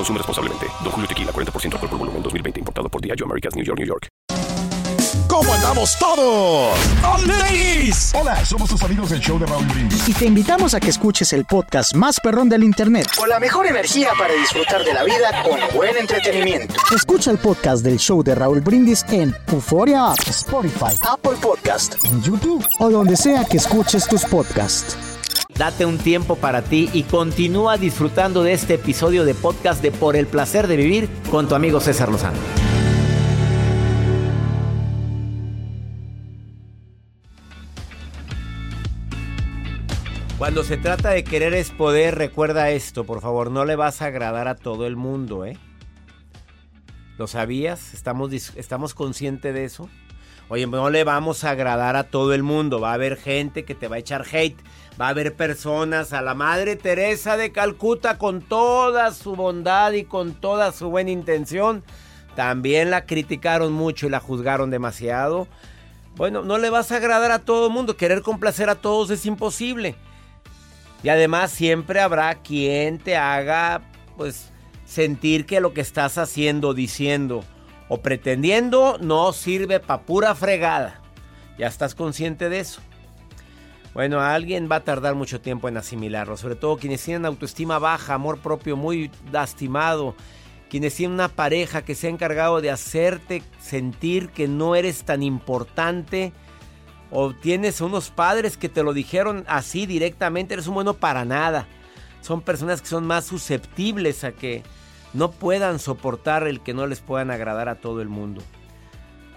Consume responsablemente. Don Julio Tequila, 40% alcohol por volumen, 2020. Importado por Diageo Americas, New York, New York. ¿Cómo andamos todos? ¡Ladies! Hola, somos tus amigos del show de Raúl Brindis. Y te invitamos a que escuches el podcast más perrón del internet. Con la mejor energía para disfrutar de la vida con buen entretenimiento. Escucha el podcast del show de Raúl Brindis en Euforia App, Spotify, Apple Podcast, en YouTube o donde sea que escuches tus podcasts. Date un tiempo para ti y continúa disfrutando de este episodio de podcast de Por el placer de vivir con tu amigo César Lozano. Cuando se trata de querer es poder, recuerda esto, por favor, no le vas a agradar a todo el mundo, ¿eh? ¿Lo sabías? ¿Estamos, estamos conscientes de eso? Oye, no le vamos a agradar a todo el mundo. Va a haber gente que te va a echar hate. Va a haber personas a la Madre Teresa de Calcuta con toda su bondad y con toda su buena intención. También la criticaron mucho y la juzgaron demasiado. Bueno, no le vas a agradar a todo el mundo. Querer complacer a todos es imposible. Y además siempre habrá quien te haga pues sentir que lo que estás haciendo, diciendo o pretendiendo no sirve para pura fregada. ¿Ya estás consciente de eso? Bueno, alguien va a tardar mucho tiempo en asimilarlo, sobre todo quienes tienen autoestima baja, amor propio muy lastimado, quienes tienen una pareja que se ha encargado de hacerte sentir que no eres tan importante o tienes unos padres que te lo dijeron así directamente, eres un bueno para nada. Son personas que son más susceptibles a que no puedan soportar el que no les puedan agradar a todo el mundo.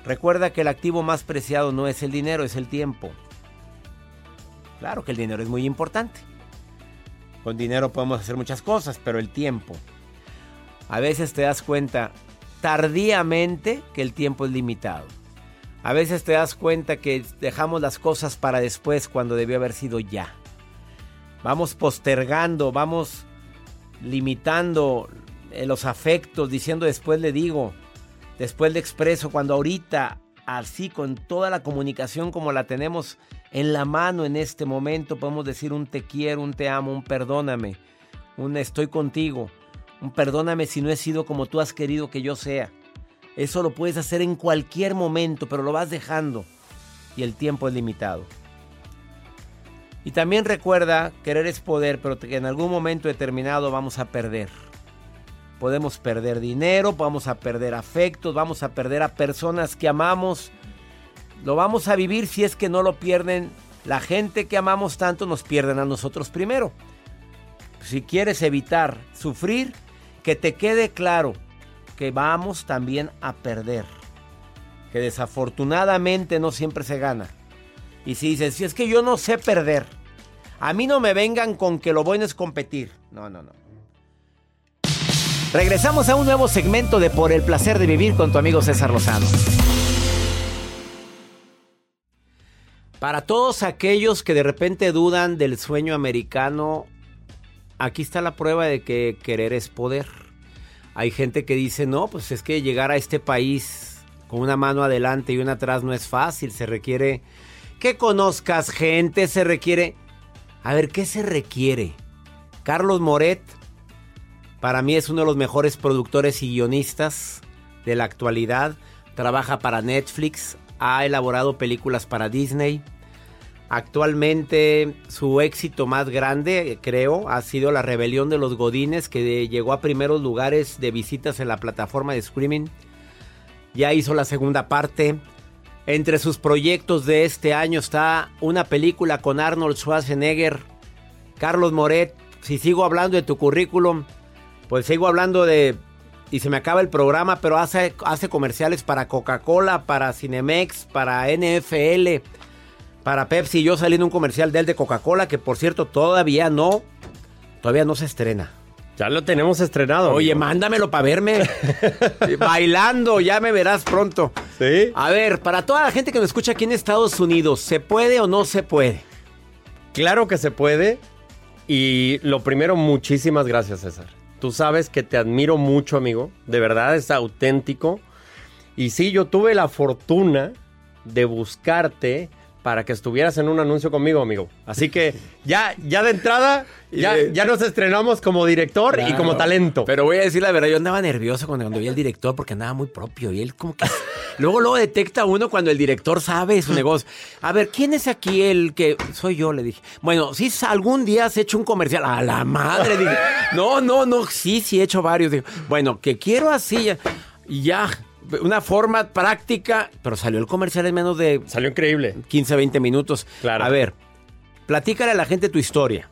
Recuerda que el activo más preciado no es el dinero, es el tiempo. Claro que el dinero es muy importante. Con dinero podemos hacer muchas cosas, pero el tiempo. A veces te das cuenta tardíamente que el tiempo es limitado. A veces te das cuenta que dejamos las cosas para después cuando debió haber sido ya. Vamos postergando, vamos limitando los afectos, diciendo después le digo, después le expreso, cuando ahorita, así con toda la comunicación como la tenemos en la mano en este momento, podemos decir un te quiero, un te amo, un perdóname, un estoy contigo, un perdóname si no he sido como tú has querido que yo sea. Eso lo puedes hacer en cualquier momento, pero lo vas dejando y el tiempo es limitado. Y también recuerda, querer es poder, pero que en algún momento determinado vamos a perder. Podemos perder dinero, vamos a perder afectos, vamos a perder a personas que amamos. Lo vamos a vivir si es que no lo pierden. La gente que amamos tanto nos pierden a nosotros primero. Si quieres evitar sufrir, que te quede claro que vamos también a perder. Que desafortunadamente no siempre se gana. Y si dices, si es que yo no sé perder, a mí no me vengan con que lo bueno es competir. No, no, no. Regresamos a un nuevo segmento de Por el placer de vivir con tu amigo César Lozano. Para todos aquellos que de repente dudan del sueño americano, aquí está la prueba de que querer es poder. Hay gente que dice, no, pues es que llegar a este país con una mano adelante y una atrás no es fácil, se requiere que conozcas gente, se requiere... A ver, ¿qué se requiere? Carlos Moret, para mí es uno de los mejores productores y guionistas de la actualidad, trabaja para Netflix, ha elaborado películas para Disney. Actualmente su éxito más grande, creo, ha sido La Rebelión de los Godines, que llegó a primeros lugares de visitas en la plataforma de streaming. ya hizo la segunda parte. Entre sus proyectos de este año está una película con Arnold Schwarzenegger, Carlos Moret. Si sigo hablando de tu currículum, pues sigo hablando de... Y se me acaba el programa, pero hace, hace comerciales para Coca-Cola, para Cinemex, para NFL, para Pepsi. Yo salí en un comercial de él de Coca-Cola, que por cierto todavía no, todavía no se estrena. Ya lo tenemos estrenado. Oye, amigo. mándamelo para verme. Bailando, ya me verás pronto. Sí. A ver, para toda la gente que nos escucha aquí en Estados Unidos, ¿se puede o no se puede? Claro que se puede. Y lo primero, muchísimas gracias, César. Tú sabes que te admiro mucho, amigo. De verdad es auténtico. Y sí, yo tuve la fortuna de buscarte para que estuvieras en un anuncio conmigo, amigo. Así que ya, ya de entrada, ya, ya nos estrenamos como director y como talento. Pero voy a decir la verdad, yo andaba nervioso cuando, cuando vi al director porque andaba muy propio y él como que... luego luego detecta uno cuando el director sabe su negocio. A ver, ¿quién es aquí el que... Soy yo, le dije. Bueno, si algún día has hecho un comercial. A la madre, dije. No, no, no, sí, sí he hecho varios. Bueno, que quiero así ya. Una forma práctica, pero salió el comercial en menos de Salió increíble. 15, 20 minutos. Claro. A ver, platícale a la gente tu historia.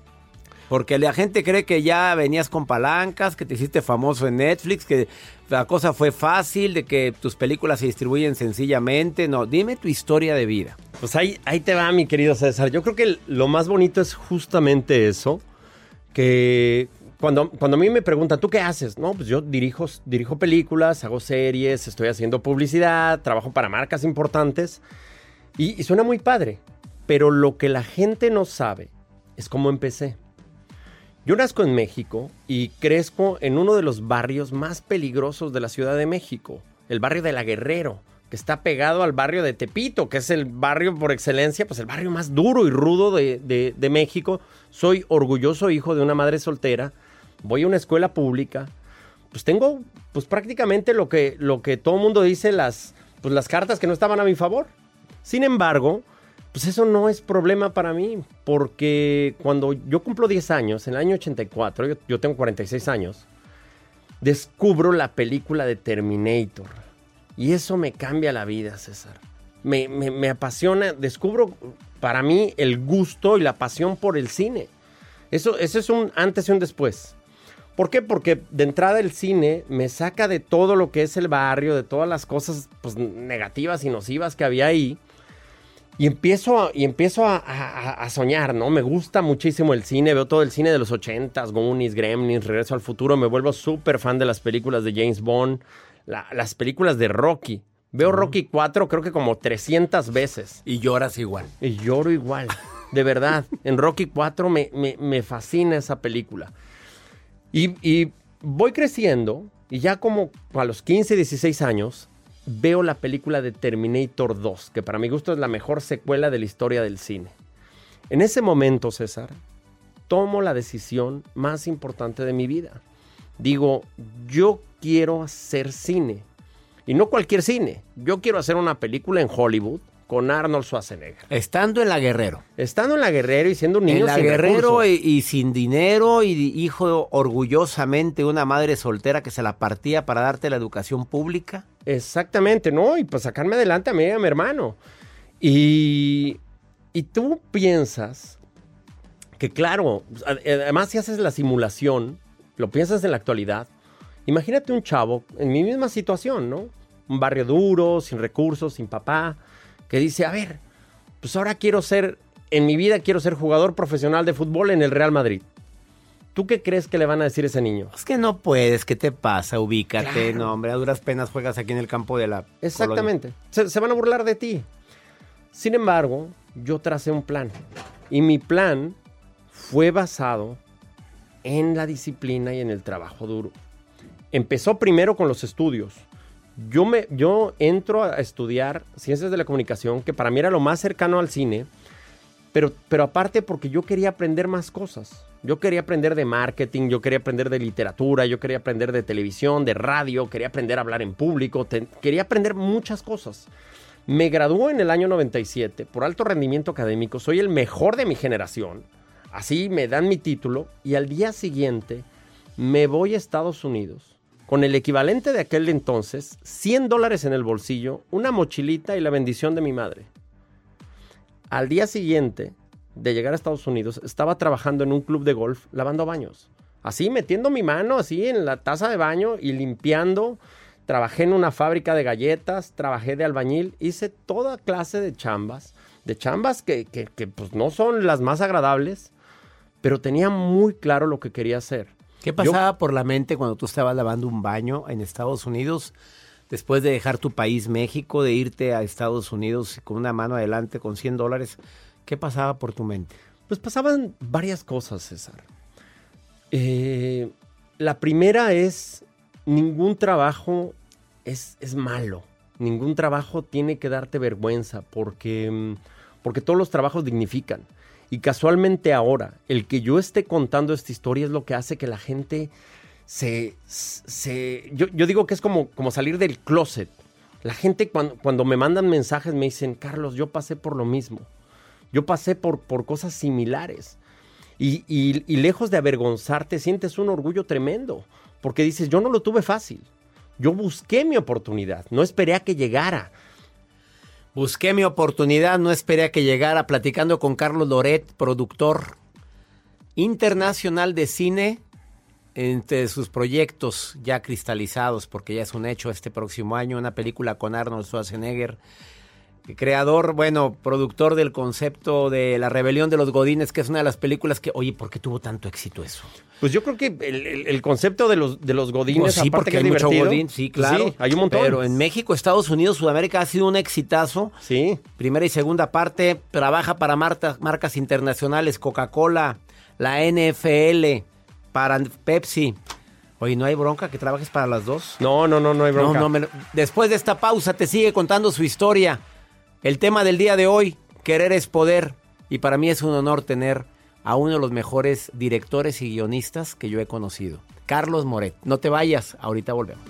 Porque la gente cree que ya venías con palancas, que te hiciste famoso en Netflix, que la cosa fue fácil, de que tus películas se distribuyen sencillamente. No, dime tu historia de vida. Pues ahí, ahí te va, mi querido César. Yo creo que lo más bonito es justamente eso, que cuando, cuando a mí me preguntan, ¿tú qué haces? No, pues yo dirijo, dirijo películas, hago series, estoy haciendo publicidad, trabajo para marcas importantes y, suena muy padre, pero lo que la gente no sabe es cómo empecé. Yo nazco en México y crezco en uno de los barrios más peligrosos de la Ciudad de México, el barrio de La Guerrero, que está pegado al barrio de Tepito, que es el barrio por excelencia, pues el barrio más duro y rudo de, de- de México. Soy orgulloso hijo de una madre soltera, voy a una escuela pública, pues tengo pues prácticamente lo que, lo que todo el mundo dice, las, pues las cartas que no estaban a mi favor. Sin embargo, pues eso no es problema para mí, porque cuando yo cumplo 10 años, en el año 84, yo, yo tengo 46 años, descubro la película de Terminator. Y eso me cambia la vida, César. Me, me- me apasiona, descubro para mí el gusto y la pasión por el cine. Eso, eso es un antes y un después. ¿Por qué? Porque de entrada el cine me saca de todo lo que es el barrio, de todas las cosas pues, negativas y nocivas que había ahí. Y empiezo, a, y empiezo a, a- a soñar, ¿no? Me gusta muchísimo el cine, veo todo el cine de los 80s, Goonies, Gremlins, Regreso al Futuro, me vuelvo súper fan de las películas de James Bond, la- las películas de Rocky. Veo Rocky 4 creo que como 300 veces. Y lloras igual. Y lloro igual, de verdad. En Rocky 4 me, me- me fascina esa película. Y, voy creciendo y ya como a los 15, 16 años veo la película de Terminator 2, que para mi gusto es la mejor secuela de la historia del cine. En ese momento, César, tomo la decisión más importante de mi vida. Digo, yo quiero hacer cine. Y no cualquier cine. Yo quiero hacer una película en Hollywood con Arnold Schwarzenegger. Estando en la Guerrero. Estando en la Guerrero y siendo un niño en la sin Guerrero y, y sin dinero y hijo orgullosamente una madre soltera que se la partía para darte la educación pública. Exactamente, ¿no? Y pues sacarme adelante a mí y a mi hermano. Y, y tú piensas que, claro, además si haces la simulación, lo piensas en la actualidad, imagínate un chavo en mi misma situación, ¿no? Un barrio duro, sin recursos, sin papá, que dice, a ver, pues ahora quiero ser, en mi vida quiero ser jugador profesional de fútbol en el Real Madrid. ¿Tú qué crees que le van a decir a ese niño? Es que no puedes, ¿qué te pasa? Ubícate, Claro. no, hombre, a duras penas juegas aquí en el campo de la. Exactamente. Se, se van a burlar de ti. Sin embargo, yo tracé un plan. Y mi plan fue basado en la disciplina y en el trabajo duro. Empezó primero con los estudios. Yo, me, yo entro a estudiar ciencias de la comunicación, que para mí era lo más cercano al cine, pero, pero aparte porque yo quería aprender más cosas. Yo quería aprender de marketing, yo quería aprender de literatura, yo quería aprender de televisión, de radio, quería aprender a hablar en público, te- quería aprender muchas cosas. Me graduó en el año 97 por alto rendimiento académico, soy el mejor de mi generación. Así me dan mi título y al día siguiente me voy a Estados Unidos con el equivalente de aquel entonces, 100 dólares en el bolsillo, una mochilita y la bendición de mi madre. Al día siguiente de llegar a Estados Unidos, estaba trabajando en un club de golf lavando baños. Así, metiendo mi mano así en la taza de baño y limpiando. Trabajé en una fábrica de galletas, trabajé de albañil, hice toda clase de chambas, de chambas que, que, que, pues no son las más agradables, pero tenía muy claro lo que quería hacer. ¿Qué pasaba por la mente cuando tú estabas lavando un baño en Estados Unidos? Después de dejar tu país, México, de irte a Estados Unidos con una mano adelante con 100 dólares, ¿qué pasaba por tu mente? Pues pasaban varias cosas, César. Eh, la primera es, ningún trabajo es, es, malo. Ningún trabajo tiene que darte vergüenza porque, mm, porque todos los trabajos dignifican. Y casualmente ahora, el que yo esté contando esta historia es lo que hace que la gente se... se yo, yo, digo que es como, como salir del closet. La gente cuando, cuando me mandan mensajes me dicen, Carlos, yo pasé por lo mismo. Yo pasé por, por cosas similares. Y, y, y, lejos de avergonzarte, sientes un orgullo tremendo, porque dices, yo no lo tuve fácil. Yo busqué mi oportunidad, no esperé a que llegara. Busqué mi oportunidad, no esperé a que llegara, platicando con Carlos Loret, productor internacional de cine, entre sus proyectos ya cristalizados, porque ya es un hecho este próximo año, una película con Arnold Schwarzenegger creador, bueno, productor del concepto de La Rebelión de los Godines, que es una de las películas que, oye, ¿por qué tuvo tanto éxito eso? Pues yo creo que el, el, el concepto de los, de los Godines, pues sí, porque hay mucho Godín, sí, claro. Sí, hay un montón. Pero en México, Estados Unidos, Sudamérica ha sido un exitazo. Sí. Primera y segunda parte, trabaja para marcas, marcas internacionales, Coca-Cola, la NFL, para Pepsi. Oye, ¿no hay bronca que trabajes para las dos? No, no, no, no hay bronca. No, no, me... Después de esta pausa te sigue contando su historia. El tema del día de hoy, querer es poder. Y para mí es un honor tener a uno de los mejores directores y guionistas que yo he conocido, Carlos Moret. No te vayas, ahorita volvemos.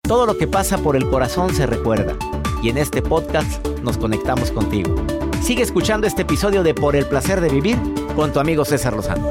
Todo lo que pasa por el corazón se recuerda. Y en este podcast nos conectamos contigo. Sigue escuchando este episodio de Por el placer de vivir con tu amigo César Lozano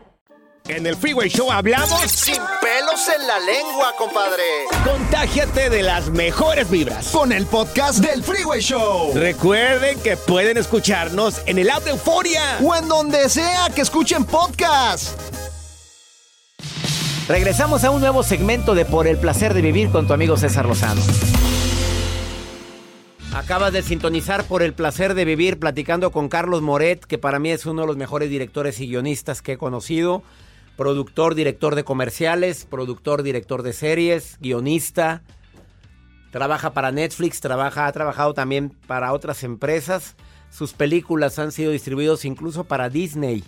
En el Freeway Show hablamos sin pelos en la lengua, compadre. Contágiate de las mejores vibras con el podcast del Freeway Show. Recuerden que pueden escucharnos en el app de Euforia o en donde sea que escuchen podcast. Regresamos a un nuevo segmento de Por el placer de vivir con tu amigo César Lozano. Acabas de sintonizar por el placer de vivir platicando con Carlos Moret, que para mí es uno de los mejores directores y guionistas que he conocido productor, director de comerciales, productor, director de series, guionista. Trabaja para Netflix, trabaja, ha trabajado también para otras empresas. Sus películas han sido distribuidas incluso para Disney.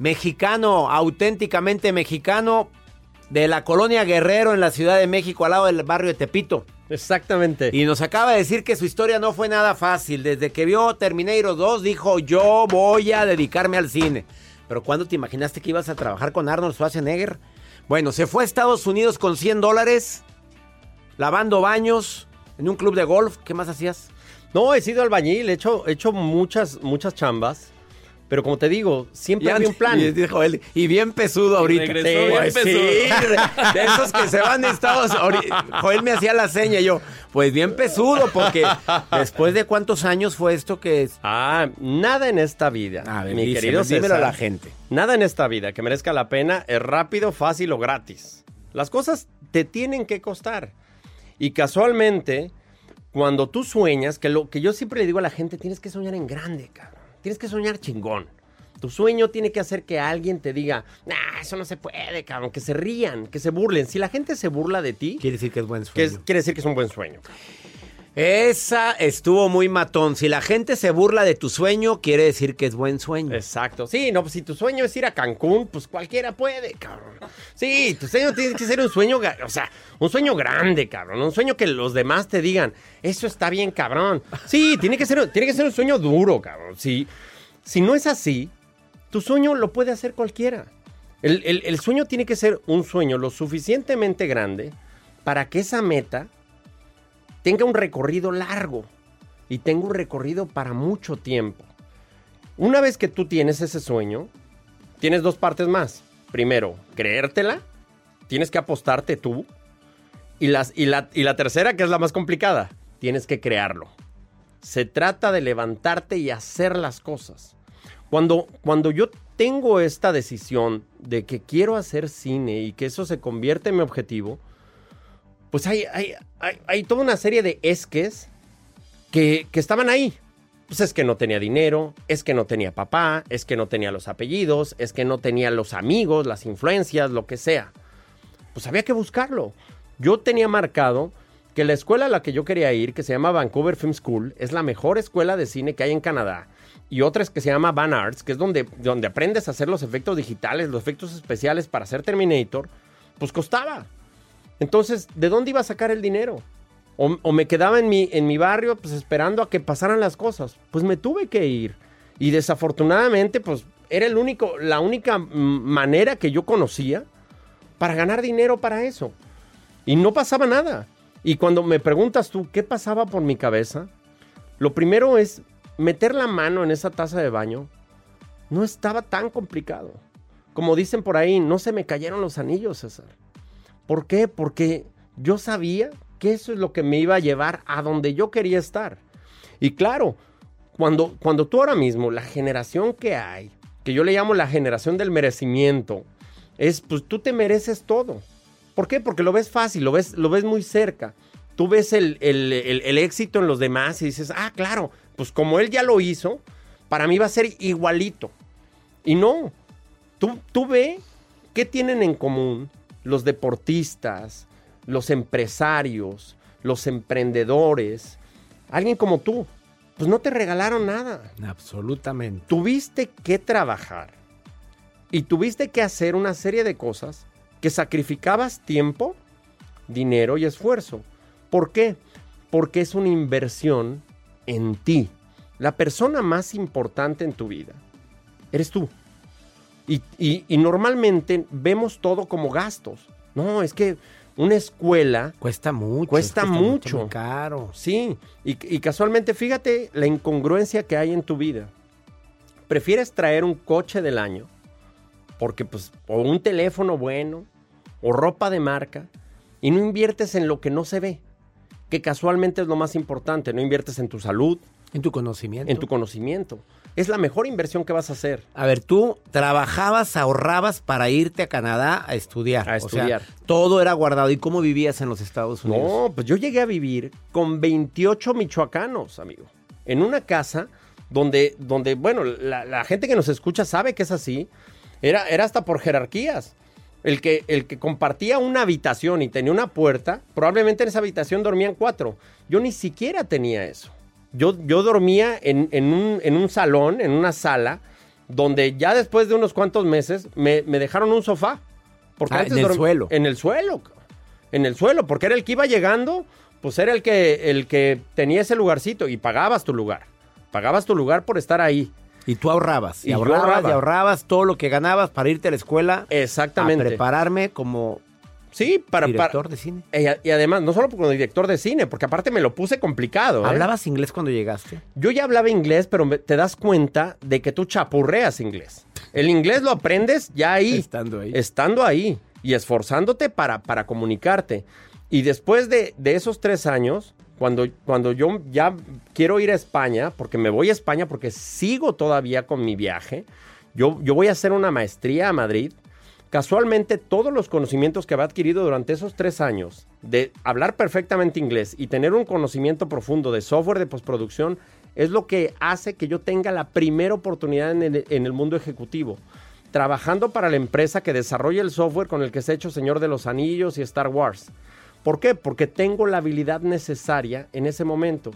Mexicano, auténticamente mexicano, de la colonia Guerrero en la Ciudad de México, al lado del barrio de Tepito. Exactamente. Y nos acaba de decir que su historia no fue nada fácil. Desde que vio Terminator 2 dijo, yo voy a dedicarme al cine. Pero ¿cuándo te imaginaste que ibas a trabajar con Arnold Schwarzenegger? Bueno, se fue a Estados Unidos con 100 dólares, lavando baños, en un club de golf. ¿Qué más hacías? No, he sido albañil, he hecho, he hecho muchas, muchas chambas. Pero como te digo, siempre había un plan. Y, dijo él, y bien pesudo ahorita. regresó Sí, bien pues pesudo. sí, de esos que se van de Estados Unidos. Joel me hacía la seña y yo, pues bien pesudo, porque después de cuántos años fue esto que es. Ah, nada en esta vida, A ver, mi querido dímelo a la gente. Nada en esta vida que merezca la pena es rápido, fácil o gratis. Las cosas te tienen que costar. Y casualmente, cuando tú sueñas, que lo que yo siempre le digo a la gente, tienes que soñar en grande, cabrón. Tienes que soñar chingón. Tu sueño tiene que hacer que alguien te diga, nah, eso no se puede, cabrón, que se rían, que se burlen. Si la gente se burla de ti, Quiere decir que es buen que sueño. es- quiere decir que es un buen sueño. Esa estuvo muy matón. Si la gente se burla de tu sueño, quiere decir que es buen sueño. Exacto. Sí, no, pues si tu sueño es ir a Cancún, pues cualquiera puede, cabrón. Sí, tu sueño tiene que ser un sueño, o sea, un sueño grande, cabrón. Un sueño que los demás te digan, eso está bien, cabrón. Sí, tiene que ser, tiene que ser un sueño duro, cabrón. Si, si no es así, tu sueño lo puede hacer cualquiera. El, sueño tiene que ser un sueño lo suficientemente grande para que esa meta tenga un recorrido largo y tenga un recorrido para mucho tiempo. Una vez que tú tienes ese sueño, tienes dos partes más. Primero, creértela, tienes que apostarte tú. Y, las, y, la, y la tercera, que es la más complicada, tienes que crearlo. Se trata de levantarte y hacer las cosas. Cuando, cuando yo tengo esta decisión de que quiero hacer cine y que eso se convierte en mi objetivo, pues hay, hay, hay, toda una serie de esques que, que estaban ahí. Pues es que no tenía dinero, es que no tenía papá, es que no tenía los apellidos, es que no tenía los amigos, las influencias, lo que sea. Pues había que buscarlo. Yo tenía marcado que la escuela a la que yo quería ir, que se llama Vancouver Film School, es la mejor escuela de cine que hay en Canadá. Y otra es que se llama Van Arts, que es donde, donde aprendes a hacer los efectos digitales, los efectos especiales para hacer Terminator. Pues costaba. Entonces, ¿de dónde iba a sacar el dinero? O, o me quedaba en mi, en mi barrio pues esperando a que pasaran las cosas. Pues me tuve que ir. Y desafortunadamente pues era el único, la única manera que yo conocía para ganar dinero para eso. Y no pasaba nada. Y cuando me preguntas tú qué pasaba por mi cabeza, lo primero es meter la mano en esa taza de baño. No estaba tan complicado. Como dicen por ahí, no se me cayeron los anillos, César. ¿Por qué? Porque yo sabía que eso es lo que me iba a llevar a donde yo quería estar. Y claro, cuando, cuando tú ahora mismo, la generación que hay, que yo le llamo la generación del merecimiento, es pues tú te mereces todo. ¿Por qué? Porque lo ves fácil, lo ves, lo ves muy cerca. Tú ves el, el- el- el éxito en los demás y dices, ah, claro, pues como él ya lo hizo, para mí va a ser igualito. Y no, tú, tú ve qué tienen en común los deportistas, los empresarios, los emprendedores, alguien como tú. Pues no te regalaron nada. Absolutamente. Tuviste que trabajar y tuviste que hacer una serie de cosas que sacrificabas tiempo, dinero y esfuerzo. ¿Por qué? Porque es una inversión en ti. La persona más importante en tu vida eres tú. Y, y- y normalmente vemos todo como gastos. No, es que una escuela Cuesta mucho. Cuesta mucho. caro. Sí, y, y casualmente fíjate la incongruencia que hay en tu vida. Prefieres traer un coche del año, porque pues, o un teléfono bueno, o ropa de marca, y no inviertes en lo que no se ve, que casualmente es lo más importante, no inviertes en tu salud, En tu conocimiento. en tu conocimiento. Es la mejor inversión que vas a hacer. A ver, tú trabajabas, ahorrabas para irte a Canadá a estudiar. A O sea, estudiar. todo era guardado. ¿Y cómo vivías en los Estados Unidos? No, pues yo llegué a vivir con 28 michoacanos, amigo. En una casa donde, donde bueno, la, la gente que nos escucha sabe que es así. Era, era hasta por jerarquías. El que, el que compartía una habitación y tenía una puerta, probablemente en esa habitación dormían cuatro. Yo ni siquiera tenía eso. Yo, yo dormía en, en un, en un salón, en una sala, donde ya después de unos cuantos meses me, me dejaron un sofá. Porque Ah, antes en el suelo. En el suelo. En el suelo, porque era el que iba llegando, pues era el que, el que tenía ese lugarcito y pagabas tu lugar. Pagabas tu lugar por estar ahí. Y tú ahorrabas. Y, ahorrabas ahorraba. y ahorrabas todo lo que ganabas para irte a la escuela. Exactamente. A prepararme como Sí, para... director para- de cine. y, a- y además, no solo como director de cine, porque aparte me lo puse complicado. ¿eh? ¿Hablabas inglés cuando llegaste? Yo ya hablaba inglés, pero te das cuenta de que tú chapurreas inglés. El inglés lo aprendes ya ahí. Estando ahí. Estando ahí y esforzándote para, para comunicarte. Y después de, de esos tres años, cuando, cuando yo ya quiero ir a España, porque me voy a España porque sigo todavía con mi viaje, yo, yo voy a hacer una maestría a Madrid. Casualmente, todos los conocimientos que había adquirido durante esos tres años de hablar perfectamente inglés y tener un conocimiento profundo de software de postproducción es lo que hace que yo tenga la primera oportunidad en el, en el mundo ejecutivo. Trabajando para la empresa que desarrolla el software con el que se ha hecho Señor de los Anillos y Star Wars. ¿Por qué? Porque tengo la habilidad necesaria en ese momento.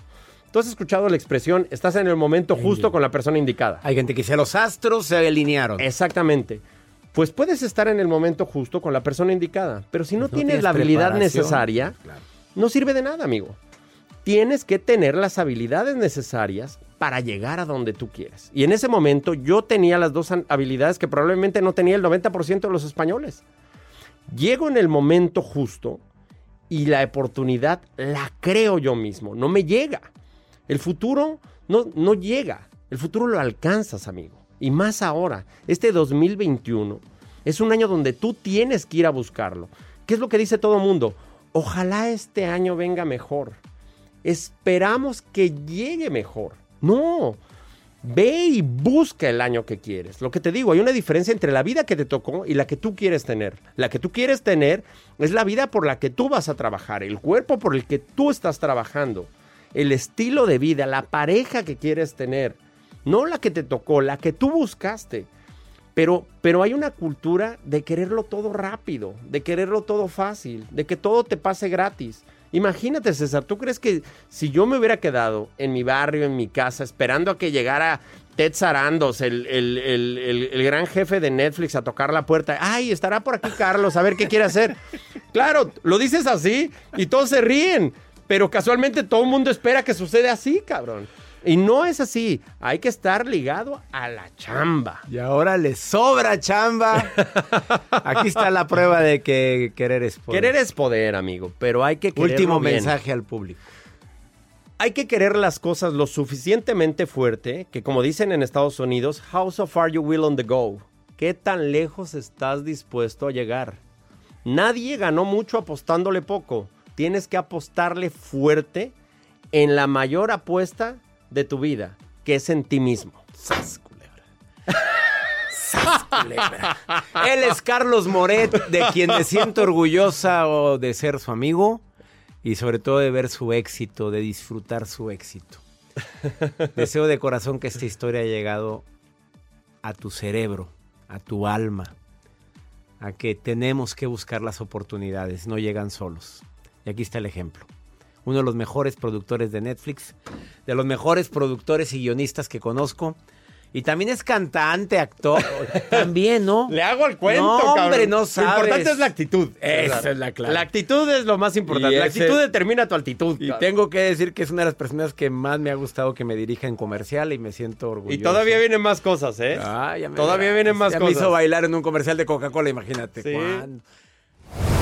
Tú has escuchado la expresión, estás en el momento justo con la persona indicada. Hay gente que dice, los astros se alinearon. Exactamente. Pues puedes estar en el momento justo con la persona indicada, pero si no, no tienes tienes la habilidad necesaria, Claro. no sirve de nada, amigo. Tienes que tener las habilidades necesarias para llegar a donde tú quieres. Y en ese momento yo tenía las dos habilidades que probablemente no tenía el 90% de los españoles. Llego en el momento justo y la oportunidad la creo yo mismo, no me llega. El futuro no, no llega, el futuro lo alcanzas, amigo. Y más ahora, este 2021 es un año donde tú tienes que ir a buscarlo. ¿Qué es lo que dice todo el mundo? Ojalá este año venga mejor. Esperamos que llegue mejor. No, Ve y busca el año que quieres. Lo que te digo, hay una diferencia entre la vida que te tocó y la que tú quieres tener. La que tú quieres tener es la vida por la que tú vas a trabajar, el cuerpo por el que tú estás trabajando, el estilo de vida, la pareja que quieres tener. No la que te tocó, la que tú buscaste. Pero, pero hay una cultura de quererlo todo rápido, de quererlo todo fácil, de que todo te pase gratis. Imagínate, César, ¿tú crees que si yo me hubiera quedado en mi barrio, en mi casa, esperando a que llegara Ted Sarandos, el, el- el- el- el gran jefe de Netflix, a tocar la puerta? Ay, estará por aquí Carlos, a ver qué quiere hacer. Claro, lo dices así y todos se ríen, pero casualmente todo el mundo espera que suceda así, cabrón. Y no es así, hay que estar ligado a la chamba. Y ahora le sobra chamba. Aquí está la prueba de que querer es poder. Querer es poder, amigo, pero hay que quererlo Último bien. mensaje al público. Hay que querer las cosas lo suficientemente fuerte que, como dicen en Estados Unidos, how so far you will on the go. ¿Qué tan lejos estás dispuesto a llegar? Nadie ganó mucho apostándole poco. Tienes que apostarle fuerte en la mayor apuesta de tu vida, que es en ti mismo. Sas, culebra. Culebra. Él es Carlos Moret, de quien me siento orgullosa o de ser su amigo y sobre todo de ver su éxito, de disfrutar su éxito. Deseo de corazón que esta historia haya llegado a tu cerebro, a tu alma, a que tenemos que buscar las oportunidades, no llegan solos. Y aquí está el ejemplo. Uno de los mejores productores de Netflix, de los mejores productores y guionistas que conozco. Y también es cantante, actor. También, ¿no? Le hago el cuento, No, cabrón. hombre, no sabes. Lo importante es la actitud. Esa es la clave. La actitud es lo más importante. Y La ese- actitud determina tu altitud. Y cabrón. tengo que decir que es una de las personas que más me ha gustado que me dirija en comercial y me siento orgulloso. Y todavía vienen más cosas, ¿eh? Ah, ya me Todavía vienen más Ya cosas. me hizo bailar en un comercial de Coca-Cola, imagínate. Sí. cuándo.